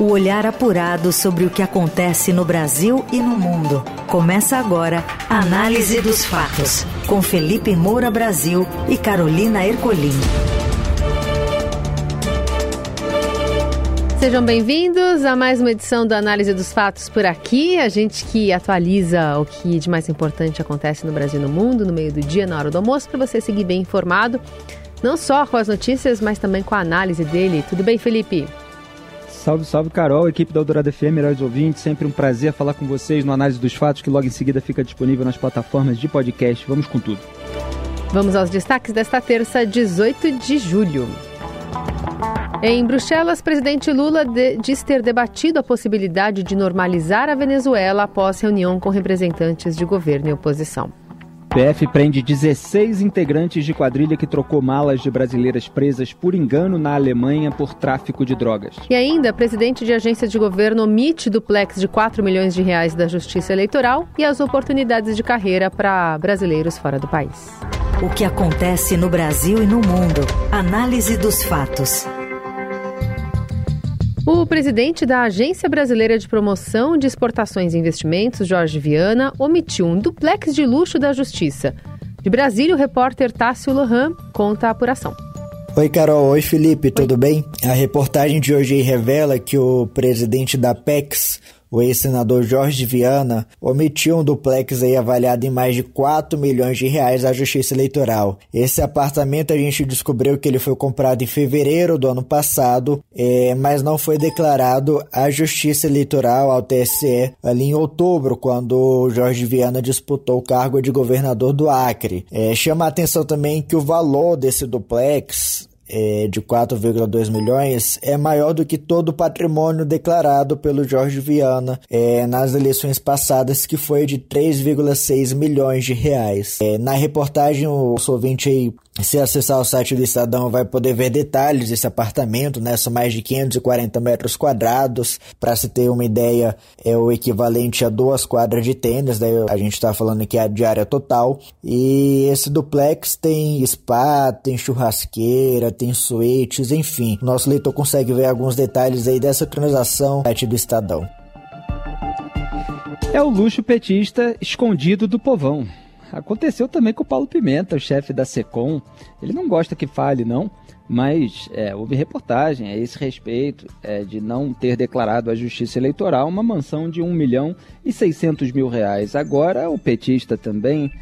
O olhar apurado sobre o que acontece no Brasil e no mundo. Começa agora a Análise dos Fatos, com Felipe Moura Brasil e Carolina Ercolim. Sejam bem-vindos a mais uma edição da Análise dos Fatos por aqui. A gente que atualiza o que de mais importante acontece no Brasil e no mundo, no meio do dia, na hora do almoço, para você seguir bem informado, não só com as notícias, mas também com a análise dele. Tudo bem, Felipe? Salve, salve, Carol, equipe da Eldorado FM, melhores ouvintes. Sempre um prazer falar com vocês no Análise dos Fatos, que logo em seguida fica disponível nas plataformas de podcast. Vamos com tudo. Vamos aos destaques desta terça, 18 de julho. Em Bruxelas, presidente Lula de, diz ter debatido a possibilidade de normalizar a Venezuela após reunião com representantes de governo e oposição. PF prende 16 integrantes de quadrilha que trocou malas de brasileiras presas por engano na Alemanha por tráfico de drogas. E ainda, presidente de agência de governo omite duplex de 4 milhões de reais da Justiça Eleitoral e as oportunidades de carreira para brasileiros fora do país. O que acontece no Brasil e no mundo. Análise dos fatos. O presidente da Agência Brasileira de Promoção de Exportações e Investimentos, Jorge Viana, omitiu um duplex de luxo da Justiça. De Brasília, o repórter Tássio Lohan conta a apuração. Oi, Carol. Oi, Felipe. Tudo bem? A reportagem de hoje revela que o presidente da PEX, o ex-senador Jorge Viana omitiu um duplex aí avaliado em mais de 4 milhões de reais à Justiça Eleitoral. Esse apartamento a gente descobriu que ele foi comprado em fevereiro do ano passado, é, mas não foi declarado à Justiça Eleitoral, ao TSE, ali em outubro, quando Jorge Viana disputou o cargo de governador do Acre. É, chama a atenção também que o valor desse duplex é, de 4,2 milhões é maior do que todo o patrimônio declarado pelo Jorge Viana é, nas eleições passadas, que foi de 3,6 milhões de reais. É, na reportagem, o ouvinte aí se acessar o site do Estadão, vai poder ver detalhes desse apartamento, né? São mais de 540 metros quadrados. Para se ter uma ideia, é o equivalente a duas quadras de tênis. Daí a gente está falando aqui a diária total. E esse duplex tem spa, tem churrasqueira, tem suítes, enfim. Nosso leitor consegue ver alguns detalhes aí dessa transação no site do Estadão. É o luxo petista escondido do povão. Aconteceu também com o Paulo Pimenta, o chefe da SECOM. Ele não gosta que fale, não, mas é, houve reportagem a esse respeito é, de não ter declarado à Justiça Eleitoral uma mansão de 1 milhão e 600 mil reais. Agora, o petista também,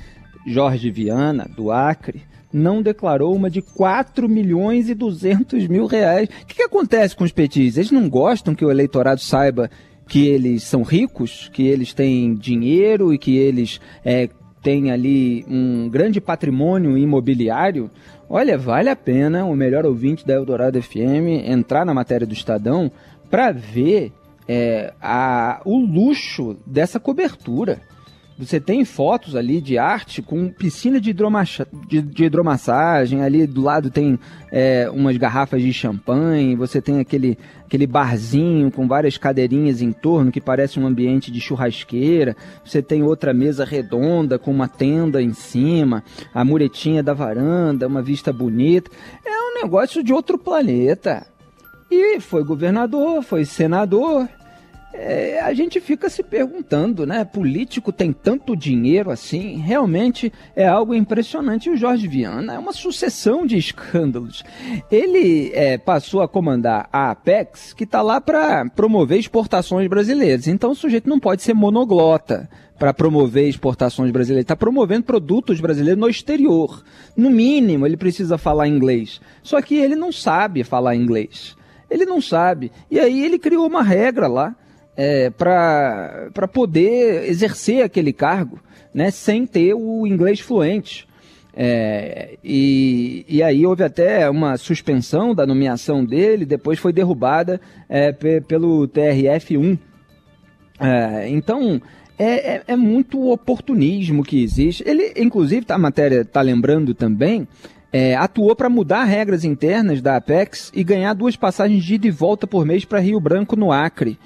Jorge Viana, do Acre, não declarou uma de 4 milhões e 200 mil reais. O que, que acontece com os petistas? Eles não gostam que o eleitorado saiba que eles são ricos, que eles têm dinheiro e que eles é, tem ali um grande patrimônio imobiliário, olha, vale a pena o melhor ouvinte da Eldorado FM entrar na matéria do Estadão para ver é, a, o luxo dessa cobertura. Você tem fotos ali de arte com piscina de, de, de hidromassagem, ali do lado tem é, umas garrafas de champanhe, você tem aquele, aquele barzinho com várias cadeirinhas em torno que parece um ambiente de churrasqueira, você tem outra mesa redonda com uma tenda em cima, a muretinha da varanda, uma vista bonita. É um negócio de outro planeta. E foi governador, foi senador, é, a gente fica se perguntando, né? Político tem tanto dinheiro assim? Realmente é algo impressionante. E o Jorge Viana é uma sucessão de escândalos. Ele é, passou a comandar a Apex, que está lá para promover exportações brasileiras. Então o sujeito não pode ser monoglota para promover exportações brasileiras. Está promovendo produtos brasileiros no exterior. No mínimo, ele precisa falar inglês. Só que ele não sabe falar inglês. Ele não sabe. E aí ele criou uma regra lá é, para poder exercer aquele cargo né, sem ter o inglês fluente. É, e, e aí houve até uma suspensão da nomeação dele, depois foi derrubada é, pelo TRF1. É, então, é, é, é, muito oportunismo que existe. Ele, inclusive, tá, a matéria está lembrando também, é, atuou para mudar regras internas da Apex e ganhar duas passagens de ida e volta por mês para Rio Branco, no Acre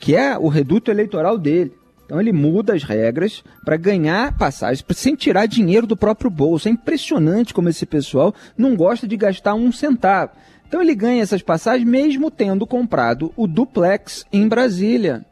que é o reduto eleitoral dele. Então ele muda as regras para ganhar passagens, sem tirar dinheiro do próprio bolso. É impressionante como esse pessoal não gosta de gastar um centavo. Então ele ganha essas passagens mesmo tendo comprado o duplex em Brasília.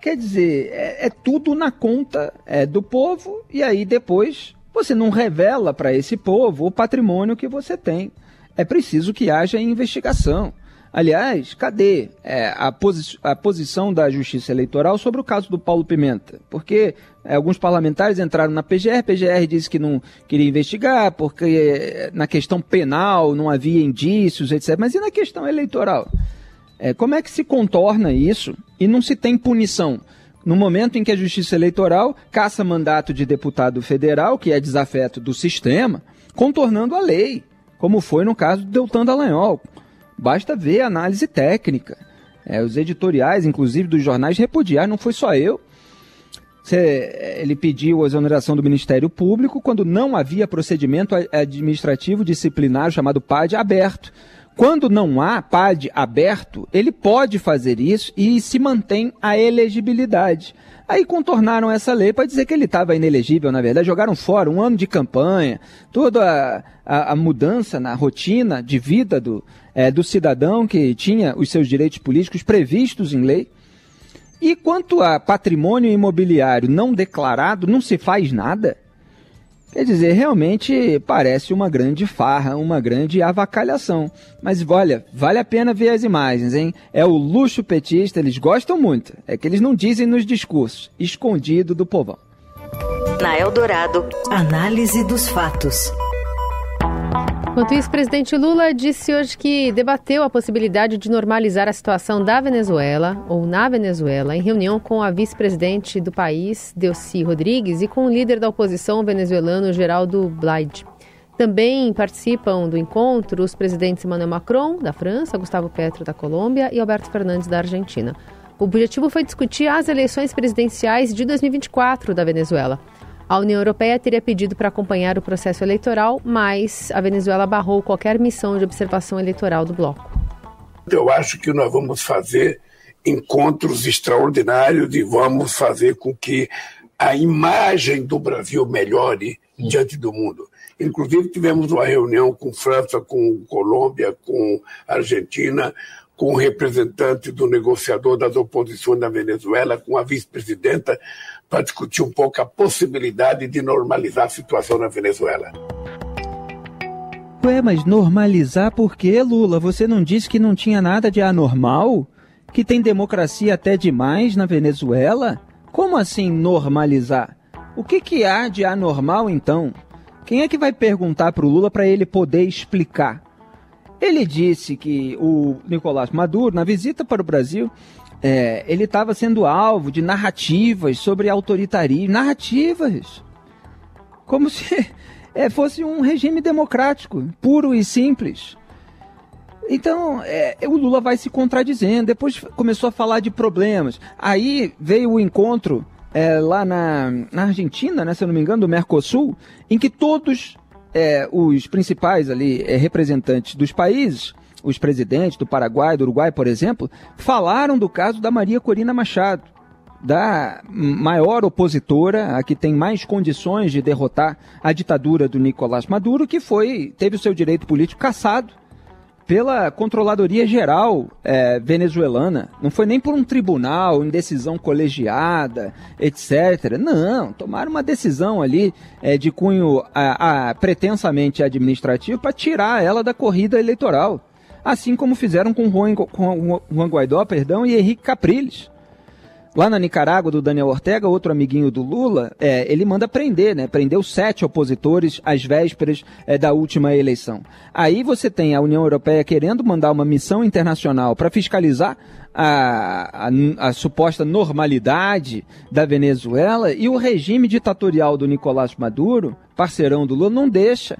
Quer dizer, é, é tudo na conta é, do povo e aí depois você não revela para esse povo o patrimônio que você tem. É preciso que haja investigação. Aliás, cadê é, a, posi a, posição da Justiça Eleitoral sobre o caso do Paulo Pimenta? Porque é, alguns parlamentares entraram na PGR, a PGR disse que não queria investigar, porque é, na questão penal não havia indícios, etc. Mas e na questão eleitoral? É, como é que se contorna isso e não se tem punição? No momento em que a Justiça Eleitoral caça mandato de deputado federal, que é desafeto do sistema, contornando a lei, como foi no caso do Deltan Dallagnol. Basta ver a análise técnica. É, os editoriais, inclusive dos jornais, repudiaram, não foi só eu. ele pediu a exoneração do Ministério Público quando não havia procedimento administrativo disciplinar chamado PAD aberto. Quando não há PAD aberto, ele pode fazer isso e se mantém a elegibilidade. Aí contornaram essa lei para dizer que ele estava inelegível, na verdade, jogaram fora um ano de campanha, toda a, a, mudança na rotina de vida do, é, do cidadão que tinha os seus direitos políticos previstos em lei. E quanto a patrimônio imobiliário não declarado, não se faz nada. Quer dizer, realmente parece uma grande farra, uma grande avacalhação. Mas olha, vale a pena ver as imagens, hein? É o luxo petista, eles gostam muito. É que eles não dizem nos discursos, escondido do povão. Na Eldorado, análise dos fatos. Enquanto isso, o presidente Lula disse hoje que debateu a possibilidade de normalizar a situação da Venezuela, ou na Venezuela, em reunião com a vice-presidente do país, Delcy Rodrigues, e com o líder da oposição venezuelano, Geraldo Blaid. Também participam do encontro os presidentes Emmanuel Macron, da França, Gustavo Petro, da Colômbia e Alberto Fernandes, da Argentina. O objetivo foi discutir as eleições presidenciais de 2024 da Venezuela. A União Europeia teria pedido para acompanhar o processo eleitoral, mas a Venezuela barrou qualquer missão de observação eleitoral do bloco. Eu acho que nós vamos fazer encontros extraordinários e vamos fazer com que a imagem do Brasil melhore hum. diante do mundo. Inclusive, tivemos uma reunião com França, com Colômbia, com Argentina, com o representante do negociador das oposições na Venezuela, com a vice-presidenta para discutir um pouco a possibilidade de normalizar a situação na Venezuela. Ué, mas normalizar por quê, Lula? Você não disse que não tinha nada de anormal? Que tem democracia até demais na Venezuela? Como assim normalizar? O que, que há de anormal então? Quem é que vai perguntar para o Lula para ele poder explicar? Ele disse que o Nicolás Maduro, na visita para o Brasil, é, ele estava sendo alvo de narrativas sobre autoritarismo. Narrativas! Como se é, fosse um regime democrático, puro e simples. Então, é, o Lula vai se contradizendo. Depois começou a falar de problemas. Aí veio o encontro é, lá na, na Argentina, né, se eu não me engano, do Mercosul, em que todos é, os principais ali é, representantes dos países os presidentes do Paraguai, do Uruguai, por exemplo, falaram do caso da Maria Corina Machado, da maior opositora, a que tem mais condições de derrotar a ditadura do Nicolás Maduro, que foi teve o seu direito político cassado pela Controladoria Geral é, venezuelana. Não foi nem por um tribunal, em decisão colegiada, etc. Não, tomaram uma decisão ali é, de cunho a, a, pretensamente administrativo para tirar ela da corrida eleitoral assim como fizeram com Juan, com Juan Guaidó perdão, e Henrique Capriles. Lá na Nicarágua, do Daniel Ortega, outro amiguinho do Lula, é, ele manda prender, né? Prendeu sete opositores às vésperas é, da última eleição. Aí você tem a União Europeia querendo mandar uma missão internacional para fiscalizar a, a, a, suposta normalidade da Venezuela e o regime ditatorial do Nicolás Maduro, parceirão do Lula, não deixa.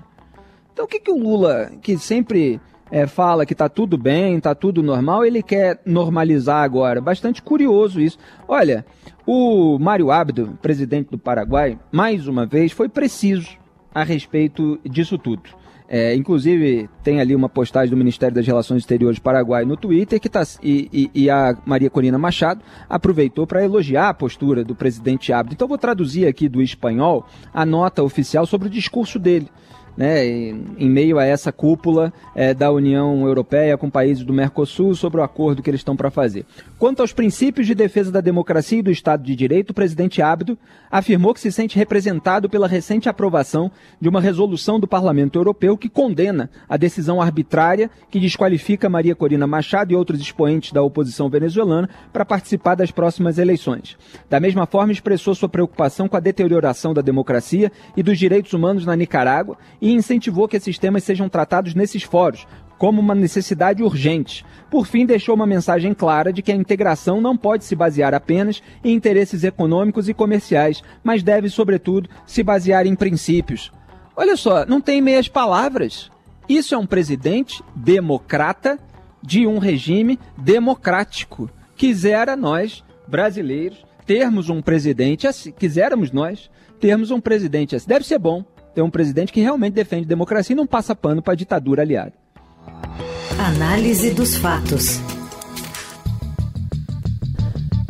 Então o que, que o Lula, que sempre é, fala que está tudo bem, está tudo normal, ele quer normalizar agora. Bastante curioso isso. Olha, o Mário Abdo, presidente do Paraguai, mais uma vez foi preciso a respeito disso tudo. É, inclusive, tem ali uma postagem do Ministério das Relações Exteriores Paraguai no Twitter que tá, e, e, e a Maria Corina Machado aproveitou para elogiar a postura do presidente Abdo. Então, vou traduzir aqui do espanhol a nota oficial sobre o discurso dele né, em meio a essa cúpula é, da União Europeia com países do Mercosul sobre o acordo que eles estão para fazer. Quanto aos princípios de defesa da democracia e do Estado de Direito, o presidente Abdo afirmou que se sente representado pela recente aprovação de uma resolução do Parlamento Europeu que condena a decisão arbitrária que desqualifica Maria Corina Machado e outros expoentes da oposição venezuelana para participar das próximas eleições. Da mesma forma, expressou sua preocupação com a deterioração da democracia e dos direitos humanos na Nicarágua e incentivou que esses temas sejam tratados nesses fóruns, como uma necessidade urgente. Por fim, deixou uma mensagem clara de que a integração não pode se basear apenas em interesses econômicos e comerciais, mas deve, sobretudo, se basear em princípios. Olha só, não tem meias palavras. Isso é um presidente democrata de um regime democrático. Quisera nós, brasileiros, termos um presidente assim, quisermos nós termos um presidente assim. Deve ser bom, ter um presidente que realmente defende democracia e não passa pano para a ditadura aliada. Análise dos fatos.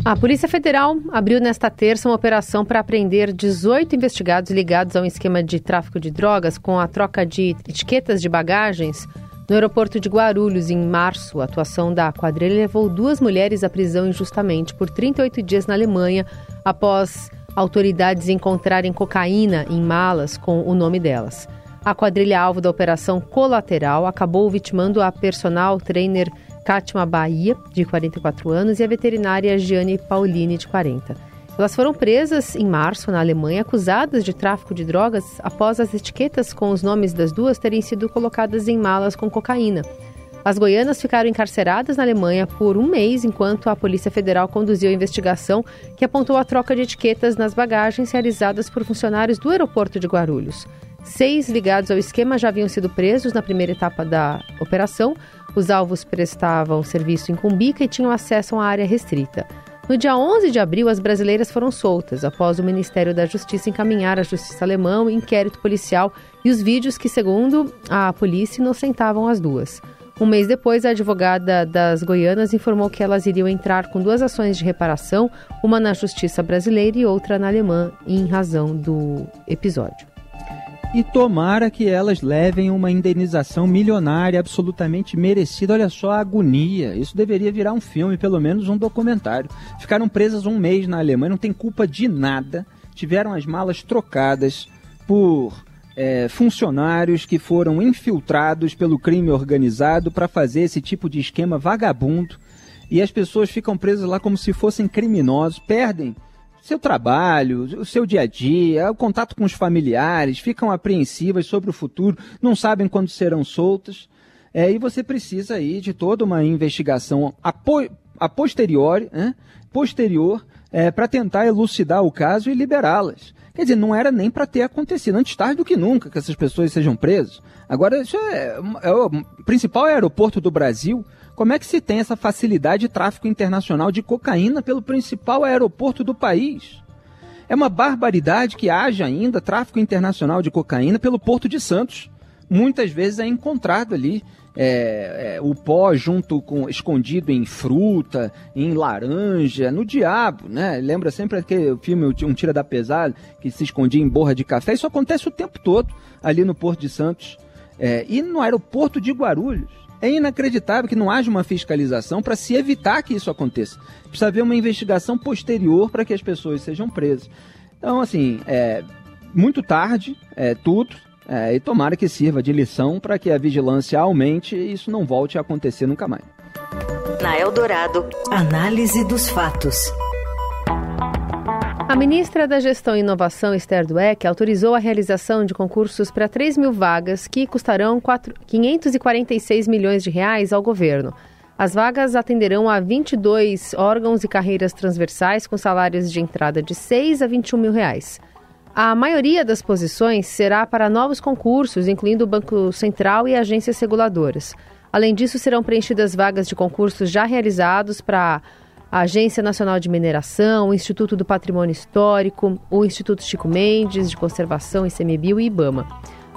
A Polícia Federal abriu nesta terça uma operação para apreender 18 investigados ligados a um esquema de tráfico de drogas com a troca de etiquetas de bagagens no aeroporto de Guarulhos, em março. A atuação da quadrilha levou duas mulheres à prisão injustamente por 38 dias na Alemanha após autoridades encontrarem cocaína em malas com o nome delas. A quadrilha alvo da operação colateral acabou vitimando a personal trainer Kátima Bahia, de 44 anos, e a veterinária Gianni Paulini, de 40. Elas foram presas em março na Alemanha, acusadas de tráfico de drogas após as etiquetas com os nomes das duas terem sido colocadas em malas com cocaína. As goianas ficaram encarceradas na Alemanha por um mês, enquanto a Polícia Federal conduziu a investigação que apontou a troca de etiquetas nas bagagens realizadas por funcionários do aeroporto de Guarulhos. Seis ligados ao esquema já haviam sido presos na primeira etapa da operação. Os alvos prestavam serviço em Cumbica e tinham acesso a uma área restrita. No dia 11 de abril, as brasileiras foram soltas, após o Ministério da Justiça encaminhar à Justiça Alemã o inquérito policial e os vídeos que, segundo a polícia, inocentavam as duas. Um mês depois, a advogada das Goianas informou que elas iriam entrar com duas ações de reparação, uma na justiça brasileira e outra na alemã, em razão do episódio. E tomara que elas levem uma indenização milionária absolutamente merecida. Olha só a agonia. Isso deveria virar um filme, pelo menos um documentário. Ficaram presas um mês na Alemanha, não tem culpa de nada. Tiveram as malas trocadas por é, funcionários que foram infiltrados pelo crime organizado para fazer esse tipo de esquema vagabundo e as pessoas ficam presas lá como se fossem criminosos, perdem seu trabalho, o seu dia a dia, o contato com os familiares, ficam apreensivas sobre o futuro, não sabem quando serão soltas. É, e você precisa aí de toda uma investigação a, po a posteriori, né, posterior, é, para tentar elucidar o caso e liberá-las. Quer dizer, não era nem para ter acontecido. Antes tarde do que nunca que essas pessoas sejam presas. Agora, isso é, é o principal aeroporto do Brasil. Como é que se tem essa facilidade de tráfico internacional de cocaína pelo principal aeroporto do país? É uma barbaridade que haja ainda tráfico internacional de cocaína pelo Porto de Santos. Muitas vezes é encontrado ali é, é, o pó junto com escondido em fruta, em laranja, no diabo, né? Lembra sempre aquele filme Um Tira da Pesada que se escondia em borra de café. Isso acontece o tempo todo ali no Porto de Santos é, e no aeroporto de Guarulhos. É inacreditável que não haja uma fiscalização para se evitar que isso aconteça. Precisa haver uma investigação posterior para que as pessoas sejam presas. Então, assim, é muito tarde, é tudo, é, e tomara que sirva de lição para que a vigilância aumente e isso não volte a acontecer nunca mais. Na Eldorado, análise dos fatos. A ministra da Gestão e Inovação, Esther Dweck, autorizou a realização de concursos para 3 mil vagas que custarão 4, 546 milhões de reais ao governo. As vagas atenderão a 22 órgãos e carreiras transversais com salários de entrada de 6 a 21 mil reais. A maioria das posições será para novos concursos, incluindo o Banco Central e agências reguladoras. Além disso, serão preenchidas vagas de concursos já realizados para a Agência Nacional de Mineração, o Instituto do Patrimônio Histórico, o Instituto Chico Mendes de Conservação, ICMBio e IBAMA.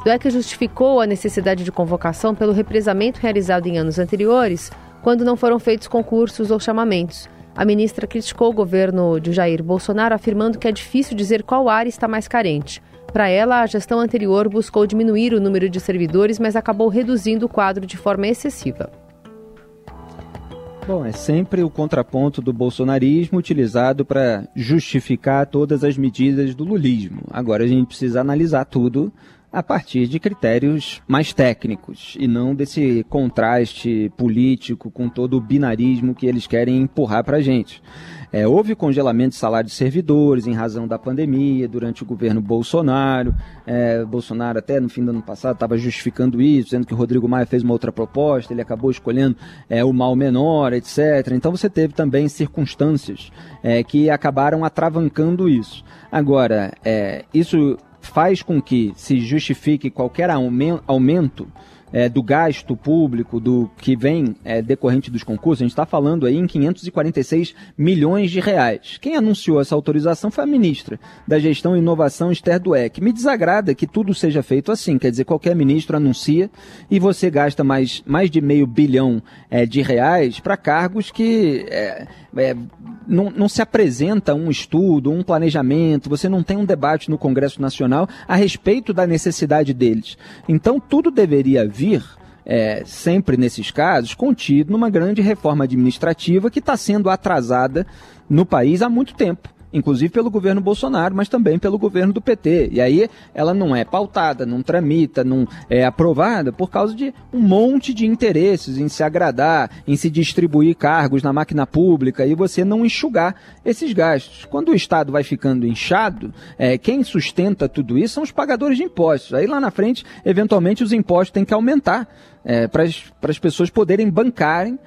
Dueck justificou a necessidade de convocação pelo represamento realizado em anos anteriores, quando não foram feitos concursos ou chamamentos. A ministra criticou o governo de Jair Bolsonaro, afirmando que é difícil dizer qual área está mais carente. Para ela, a gestão anterior buscou diminuir o número de servidores, mas acabou reduzindo o quadro de forma excessiva. Bom, é sempre o contraponto do bolsonarismo utilizado para justificar todas as medidas do lulismo. Agora a gente precisa analisar tudo a partir de critérios mais técnicos e não desse contraste político com todo o binarismo que eles querem empurrar para a gente. É, houve congelamento de salário de servidores em razão da pandemia durante o governo Bolsonaro. É, Bolsonaro, até no fim do ano passado, estava justificando isso, dizendo que o Rodrigo Maia fez uma outra proposta, ele acabou escolhendo é, o mal menor, etc. Então você teve também circunstâncias é, que acabaram atravancando isso. Agora, é, isso faz com que se justifique qualquer aumento é, do gasto público, do que vem é, decorrente dos concursos, a gente está falando aí em 546 milhões de reais. Quem anunciou essa autorização foi a ministra da Gestão e Inovação, Esther Dueck. Me desagrada que tudo seja feito assim, quer dizer, qualquer ministro anuncia e você gasta mais, mais de meio bilhão é, de reais para cargos que é, é, não, não se apresenta um estudo, um planejamento, você não tem um debate no Congresso Nacional a respeito da necessidade deles. Então, tudo deveria vir é, sempre nesses casos, contido numa grande reforma administrativa que está sendo atrasada no país há muito tempo inclusive pelo governo Bolsonaro, mas também pelo governo do PT. E aí ela não é pautada, não tramita, não é aprovada por causa de um monte de interesses em se agradar, em se distribuir cargos na máquina pública e você não enxugar esses gastos. Quando o Estado vai ficando inchado, é, quem sustenta tudo isso são os pagadores de impostos. Aí lá na frente, eventualmente, os impostos têm que aumentar é, para as pessoas poderem bancarem,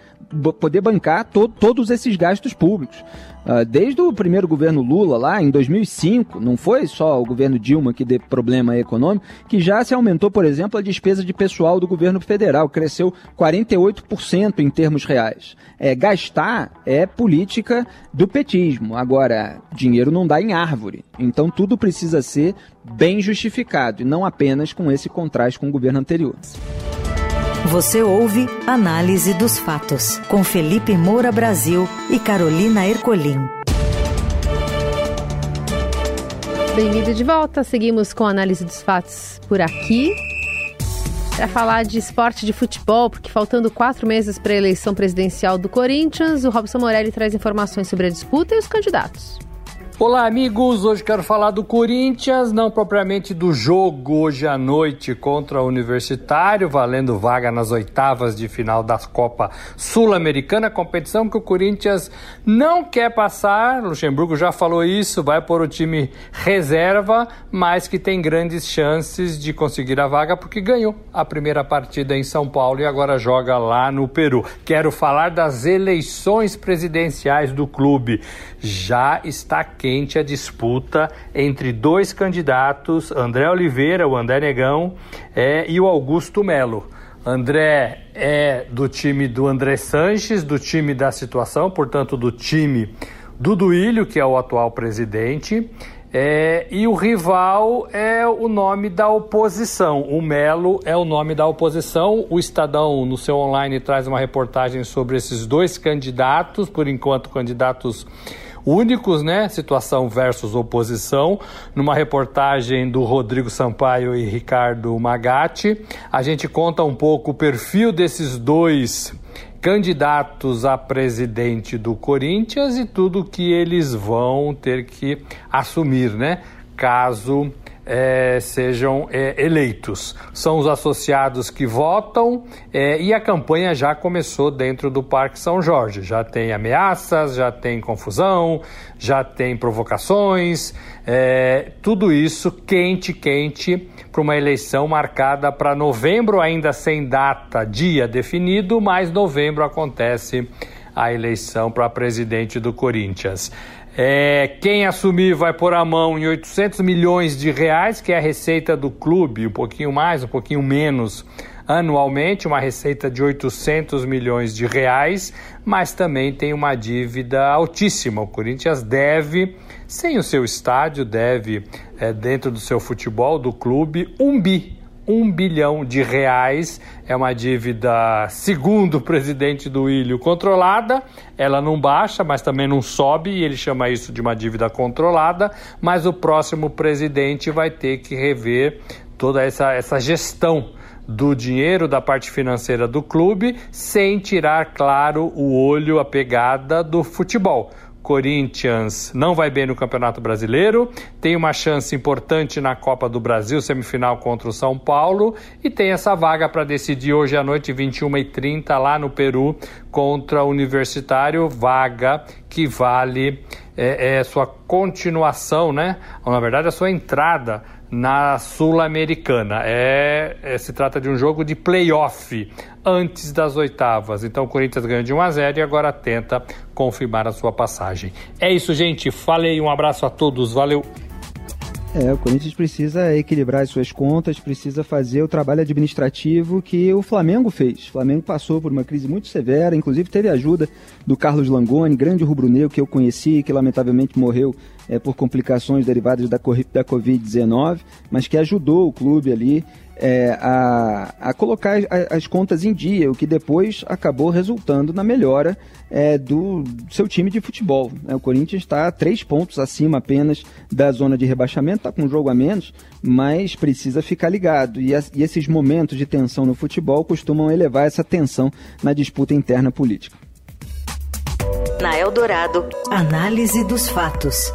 poder bancar to, todos esses gastos públicos. Uh, desde o primeiro governo Lula, lá em 2005, não foi só o governo Dilma que deu problema econômico, que já se aumentou, por exemplo, a despesa de pessoal do governo federal, cresceu 48% em termos reais. É, gastar é política do petismo. Agora, dinheiro não dá em árvore. Então tudo precisa ser bem justificado e não apenas com esse contraste com o governo anterior. Você ouve Análise dos Fatos, com Felipe Moura Brasil e Carolina Ercolim. Bem-vindo de volta. Seguimos com análise dos fatos por aqui. Para falar de esporte de futebol, porque faltando quatro meses para a eleição presidencial do Corinthians, o Robson Morelli traz informações sobre a disputa e os candidatos. Olá, amigos. Hoje quero falar do Corinthians, não propriamente do jogo hoje à noite contra o Universitário, valendo vaga nas oitavas de final da Copa Sul-Americana, competição que o Corinthians não quer passar. Luxemburgo já falou isso, vai por o time reserva, mas que tem grandes chances de conseguir a vaga porque ganhou a primeira partida em São Paulo e agora joga lá no Peru. Quero falar das eleições presidenciais do clube. Já está quente quente a disputa entre dois candidatos, André Oliveira, o André Negão, é, e o Augusto Melo. André é do time do André Sanches, do time da situação, portanto, do time do Duílio, que é o atual presidente. É, e o rival é o nome da oposição. O Melo é o nome da oposição. O Estadão, no seu online, traz uma reportagem sobre esses dois candidatos, por enquanto, candidatos únicos, né? Situação versus oposição, numa reportagem do Rodrigo Sampaio e Ricardo Magatti. A gente conta um pouco o perfil desses dois candidatos a presidente do Corinthians e tudo que eles vão ter que assumir, né? Caso é, sejam é, eleitos. São os associados que votam é, e a campanha já começou dentro do Parque São Jorge. Já tem ameaças, já tem confusão, já tem provocações, é, tudo isso quente, quente para uma eleição marcada para novembro, ainda sem data, dia definido, mas novembro acontece a eleição para presidente do Corinthians. É, quem assumir vai pôr a mão em 800 milhões de reais, que é a receita do clube, um pouquinho mais, um pouquinho menos anualmente, uma receita de 800 milhões de reais, mas também tem uma dívida altíssima. O Corinthians deve, sem o seu estádio, deve, é, dentro do seu futebol, do clube, um bi um bilhão de reais. É uma dívida, segundo o presidente do Ilho, controlada. Ela não baixa, mas também não sobe, e ele chama isso de uma dívida controlada. Mas o próximo presidente vai ter que rever toda essa, essa gestão do dinheiro da parte financeira do clube, sem tirar, claro, o olho, a pegada do futebol. Corinthians não vai bem no Campeonato Brasileiro, tem uma chance importante na Copa do Brasil, semifinal contra o São Paulo, e tem essa vaga para decidir hoje à noite, 21h30, lá no Peru, contra o Universitário, vaga que vale é, é sua continuação, né? Ou, na verdade, a sua entrada na Sul-Americana. É, é, se trata de um jogo de playoff antes das oitavas. Então o Corinthians ganha de 1 a 0 e agora tenta confirmar a sua passagem. É isso, gente. Falei, um abraço a todos. Valeu. É, o Corinthians precisa equilibrar as suas contas, precisa fazer o trabalho administrativo que o Flamengo fez. O Flamengo passou por uma crise muito severa, inclusive teve ajuda do Carlos Langoni, grande rubro-negro que eu conheci, que lamentavelmente morreu é, por complicações derivadas da, da Covid-19, mas que ajudou o clube ali é, a, a colocar as, as, contas em dia, o que depois acabou resultando na melhora é, do seu time de futebol. É, o Corinthians está três pontos acima apenas da zona de rebaixamento, está com um jogo a menos, mas precisa ficar ligado. E, e esses momentos de tensão no futebol costumam elevar essa tensão na disputa interna política. Na Eldorado, análise dos fatos.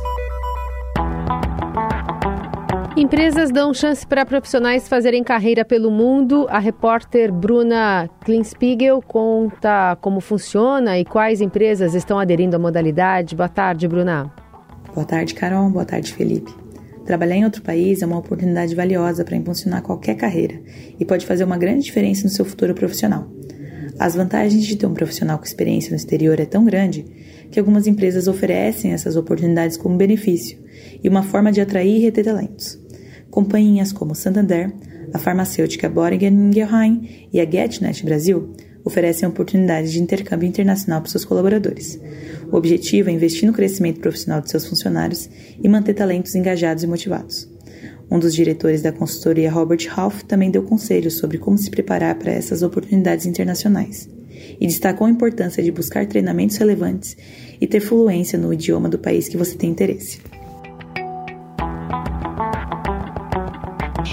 Empresas dão chance para profissionais fazerem carreira pelo mundo. A repórter Bruna Klinspiegel conta como funciona e quais empresas estão aderindo à modalidade. Boa tarde, Bruna. Boa tarde, Carol. Boa tarde, Felipe. Trabalhar em outro país é uma oportunidade valiosa para impulsionar qualquer carreira e pode fazer uma grande diferença no seu futuro profissional. As vantagens de ter um profissional com experiência no exterior é tão grande que algumas empresas oferecem essas oportunidades como benefício e uma forma de atrair e reter talentos. Companhias como Santander, a farmacêutica Boehringer Ingelheim e a GetNet Brasil oferecem oportunidades de intercâmbio internacional para seus colaboradores. O objetivo é investir no crescimento profissional de seus funcionários e manter talentos engajados e motivados. Um dos diretores da consultoria, Robert Half, também deu conselhos sobre como se preparar para essas oportunidades internacionais e destacou a importância de buscar treinamentos relevantes e ter fluência no idioma do país que você tem interesse.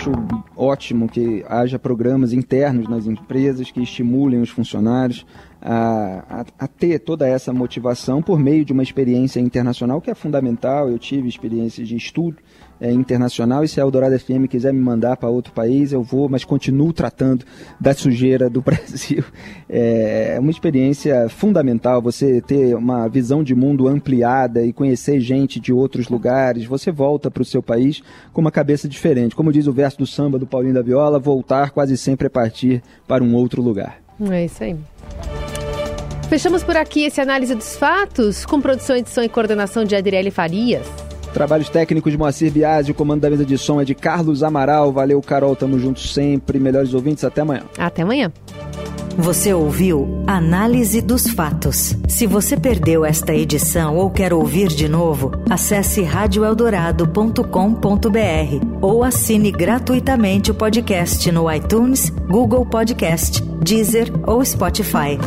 acho ótimo que haja programas internos nas empresas que estimulem os funcionários a, a, a, ter toda essa motivação por meio de uma experiência internacional que é fundamental. Eu tive experiências de estudo é, internacional e se a Eldorado FM quiser me mandar para outro país, eu vou, mas continuo tratando da sujeira do Brasil. É, é uma experiência fundamental você ter uma visão de mundo ampliada e conhecer gente de outros lugares. Você volta para o seu país com uma cabeça diferente. Como diz o verso do samba do Paulinho da Viola, voltar quase sempre é partir para um outro lugar. É isso aí. Fechamos por aqui esse análise dos fatos, com produção, edição e coordenação de Adriele Farias. Trabalhos técnicos de Moacir Biasi, o comando da mesa de som é de Carlos Amaral. Valeu, Carol, tamo juntos sempre. Melhores ouvintes, até amanhã. Até amanhã. Você ouviu Análise dos Fatos. Se você perdeu esta edição ou quer ouvir de novo, acesse radioeldorado.com.br ou assine gratuitamente o podcast no iTunes, Google Podcast, Deezer ou Spotify.